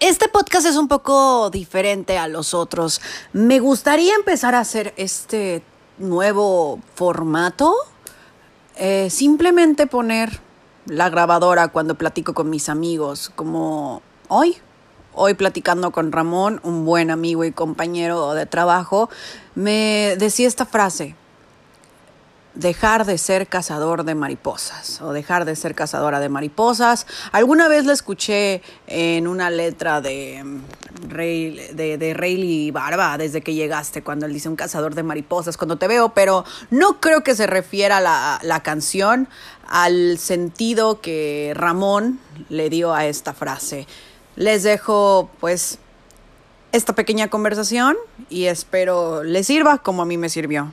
Este podcast es un poco diferente a los otros. Me gustaría empezar a hacer este nuevo formato. Eh, simplemente poner la grabadora cuando platico con mis amigos, como hoy. Hoy platicando con Ramón, un buen amigo y compañero de trabajo, me decía esta frase dejar de ser cazador de mariposas o dejar de ser cazadora de mariposas. Alguna vez la escuché en una letra de Rey, de, de Rayleigh Barba desde que llegaste, cuando él dice un cazador de mariposas, cuando te veo, pero no creo que se refiera la, la canción al sentido que Ramón le dio a esta frase. Les dejo pues esta pequeña conversación y espero les sirva como a mí me sirvió.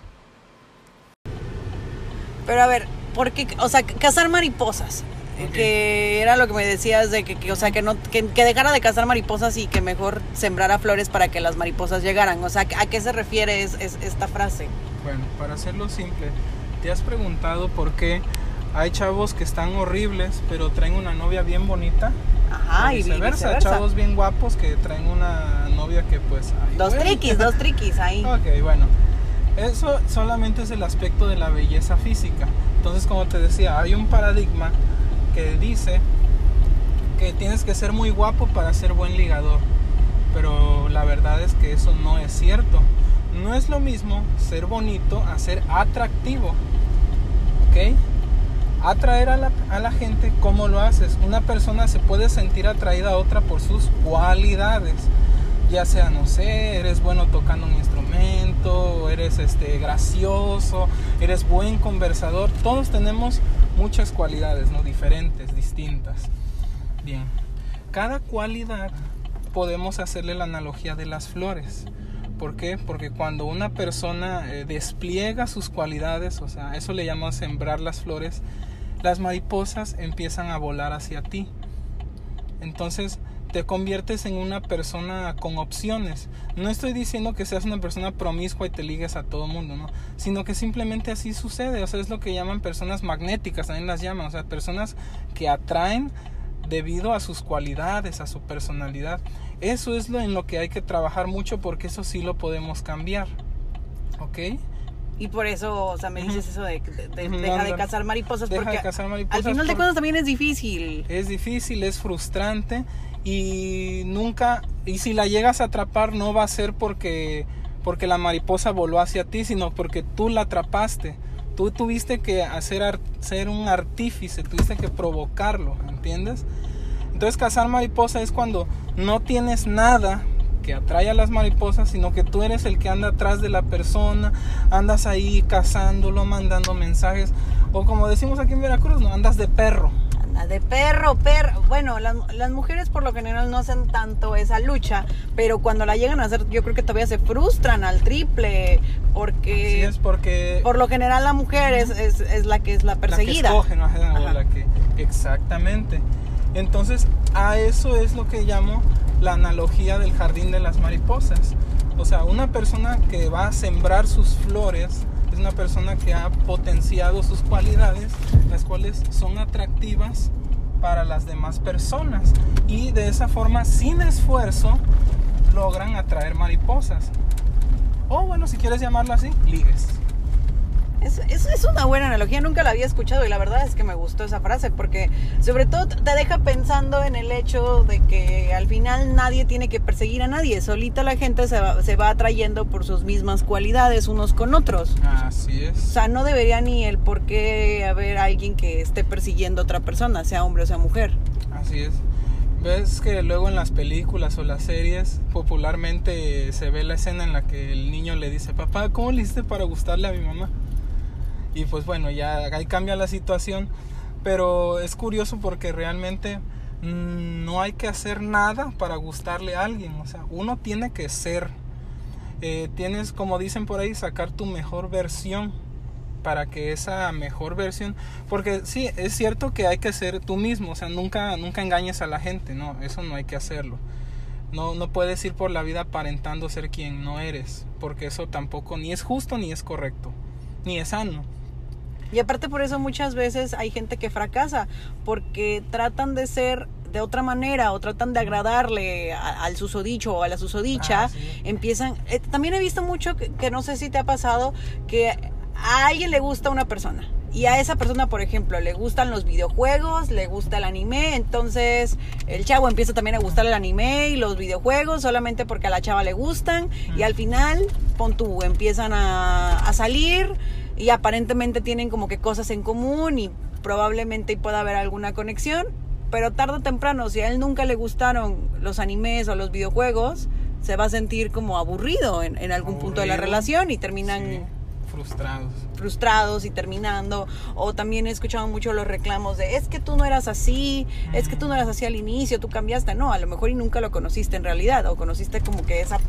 Pero a ver, ¿por qué? O sea, cazar mariposas. Que era lo que me decías de que, que o sea, que, no, que, que, dejara de cazar mariposas y que mejor sembrara flores para que las mariposas llegaran. O sea, ¿a qué se refiere es, es, esta frase? Bueno, para hacerlo simple, ¿te has preguntado por qué hay chavos que están horribles pero traen una novia bien bonita? Ajá, y viceversa, viceversa, chavos bien guapos que traen una novia que pues... Ay, dos bueno. triquis, dos triquis ahí. Ok, bueno. Eso solamente es el aspecto de la belleza física. Entonces, como te decía, hay un paradigma que dice que tienes que ser muy guapo para ser buen ligador. Pero la verdad es que eso no es cierto. No es lo mismo ser bonito a ser atractivo. ¿Ok? Atraer a la, a la gente, ¿cómo lo haces? Una persona se puede sentir atraída a otra por sus cualidades ya sea, no sé, eres bueno tocando un instrumento, eres este, gracioso, eres buen conversador, todos tenemos muchas cualidades, ¿no? Diferentes, distintas. Bien, cada cualidad podemos hacerle la analogía de las flores. ¿Por qué? Porque cuando una persona eh, despliega sus cualidades, o sea, eso le llamamos sembrar las flores, las mariposas empiezan a volar hacia ti. Entonces, te conviertes en una persona con opciones. No estoy diciendo que seas una persona promiscua y te ligues a todo mundo, ¿no? Sino que simplemente así sucede. O sea, es lo que llaman personas magnéticas, también las llaman. O sea, personas que atraen debido a sus cualidades, a su personalidad. Eso es lo en lo que hay que trabajar mucho porque eso sí lo podemos cambiar. ¿Ok? Y por eso, o sea, me dices eso de, de, de deja de cazar mariposas Deja porque de cazar mariposas al final de por- cuentas también es difícil. Es difícil, es frustrante y nunca, y si la llegas a atrapar no va a ser porque, porque la mariposa voló hacia ti, sino porque tú la atrapaste. Tú tuviste que hacer ser un artífice, tuviste que provocarlo, ¿entiendes? Entonces cazar mariposa es cuando no tienes nada que atrae a las mariposas, sino que tú eres el que anda atrás de la persona, andas ahí cazándolo, mandando mensajes, o como decimos aquí en Veracruz, no andas de perro. De perro, perro. Bueno, las, las mujeres por lo general no hacen tanto esa lucha, pero cuando la llegan a hacer, yo creo que todavía se frustran al triple, Sí porque es porque por lo general la mujer es, es, es la que es la perseguida. La que escoge, ¿no? Ajá. la que exactamente. Entonces, a eso es lo que llamo la analogía del jardín de las mariposas. O sea, una persona que va a sembrar sus flores es una persona que ha potenciado sus cualidades, las cuales son atractivas para las demás personas y de esa forma sin esfuerzo logran atraer mariposas. O bueno, si quieres llamarlo así, ligues. Es, es, es una buena analogía, nunca la había escuchado y la verdad es que me gustó esa frase porque sobre todo te deja pensando en el hecho de que al final nadie tiene que perseguir a nadie, solita la gente se va, se va atrayendo por sus mismas cualidades unos con otros. Así es. O sea, no debería ni el por qué haber alguien que esté persiguiendo a otra persona, sea hombre o sea mujer. Así es. Ves que luego en las películas o las series popularmente se ve la escena en la que el niño le dice, papá, ¿cómo le hiciste para gustarle a mi mamá? Y pues bueno, ya ahí cambia la situación, pero es curioso porque realmente mm, no hay que hacer nada para gustarle a alguien, o sea, uno tiene que ser, Eh, tienes como dicen por ahí, sacar tu mejor versión para que esa mejor versión, porque sí, es cierto que hay que ser tú mismo, o sea, nunca, nunca engañes a la gente, no, eso no hay que hacerlo. No, no puedes ir por la vida aparentando ser quien no eres, porque eso tampoco ni es justo ni es correcto, ni es sano. Y aparte por eso muchas veces hay gente que fracasa, porque tratan de ser de otra manera o tratan de agradarle al susodicho o a la susodicha, Ah, sí. empiezan... eh, también he visto mucho que, que no sé si te ha pasado que a alguien le gusta una persona. Y a esa persona, por ejemplo, le gustan los videojuegos, le gusta el anime, entonces el chavo empieza también a gustar el anime y los videojuegos solamente porque a la chava le gustan y al final, pon tú, empiezan a, a salir y aparentemente tienen como que cosas en común y probablemente pueda haber alguna conexión, pero tarde o temprano, si a él nunca le gustaron los animes o los videojuegos, se va a sentir como aburrido en, en algún punto de la relación y terminan Sí, frustrados. frustrados y terminando. O también he escuchado mucho los reclamos de es que tú no eras así, es que tú no eras así al inicio, tú cambiaste. No, a lo mejor y nunca lo conociste en realidad, o conociste como que esa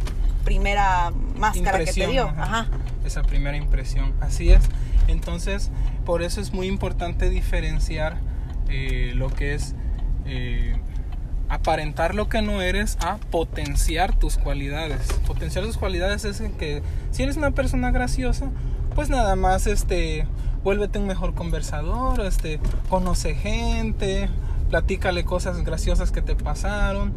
primera máscara que te dio. ajá. Ajá. Esa primera impresión. Así es. Entonces, por eso es muy importante diferenciar eh, lo que es eh, aparentar lo que no eres a potenciar tus cualidades. Potenciar tus cualidades es que si eres una persona graciosa, pues nada más este vuélvete un mejor conversador, este conoce gente, platícale cosas graciosas que te pasaron.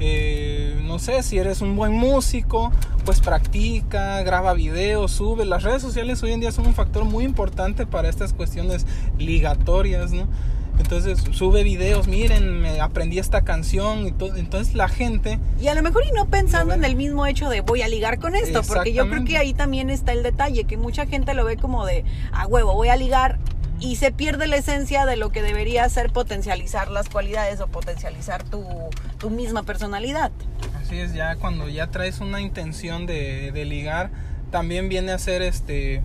Eh, no sé, si eres un buen músico, pues practica, graba videos, sube. Las redes sociales hoy en día son un factor muy importante para estas cuestiones ligatorias, ¿no? Entonces sube videos, miren, me aprendí esta canción y todo. Entonces la gente Y a lo mejor y no pensando en el mismo hecho de voy a ligar con esto, porque yo creo que ahí también está el detalle, que mucha gente lo ve como de a huevo, voy a ligar y se pierde la esencia de lo que debería ser potencializar las cualidades o potencializar tu, tu misma personalidad. Así es, ya cuando ya traes una intención de, de ligar, también viene a ser este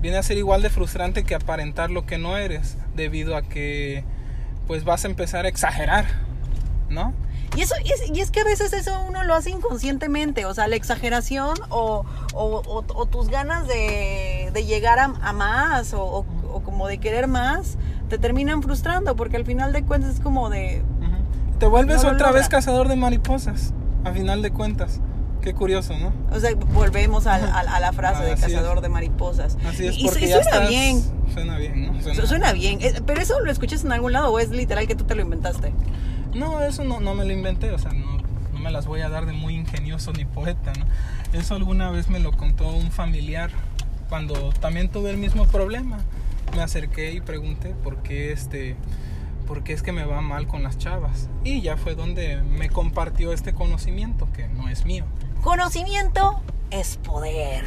viene a ser igual de frustrante que aparentar lo que no eres, debido a que pues vas a empezar a exagerar, ¿no? Y eso y es, y es que a veces eso uno lo hace inconscientemente, o sea, la exageración o, o- o- o tus ganas de, de llegar a, a más o, o- como de querer más, te terminan frustrando porque al final de cuentas es como de, Ujú. Te vuelves No otra logra. vez cazador de mariposas, a final de cuentas. Qué curioso, ¿no? o sea, volvemos al- al- a, la frase de Así es. cazador de mariposas. Así es, y, y porque ya suena estás- bien, Suena bien, ¿no? su- suena bien, Eh, pero eso lo escuchas en algún lado o es literal que tú te lo inventaste. No, eso no, no me lo inventé, o sea, no, no me las voy a dar de muy ingenioso ni poeta, ¿no? Eso alguna vez me lo contó un familiar cuando también tuve el mismo problema. Me acerqué y pregunté por qué este por qué es que me va mal con las chavas. Y ya fue donde me compartió este conocimiento que no es mío. Conocimiento es poder.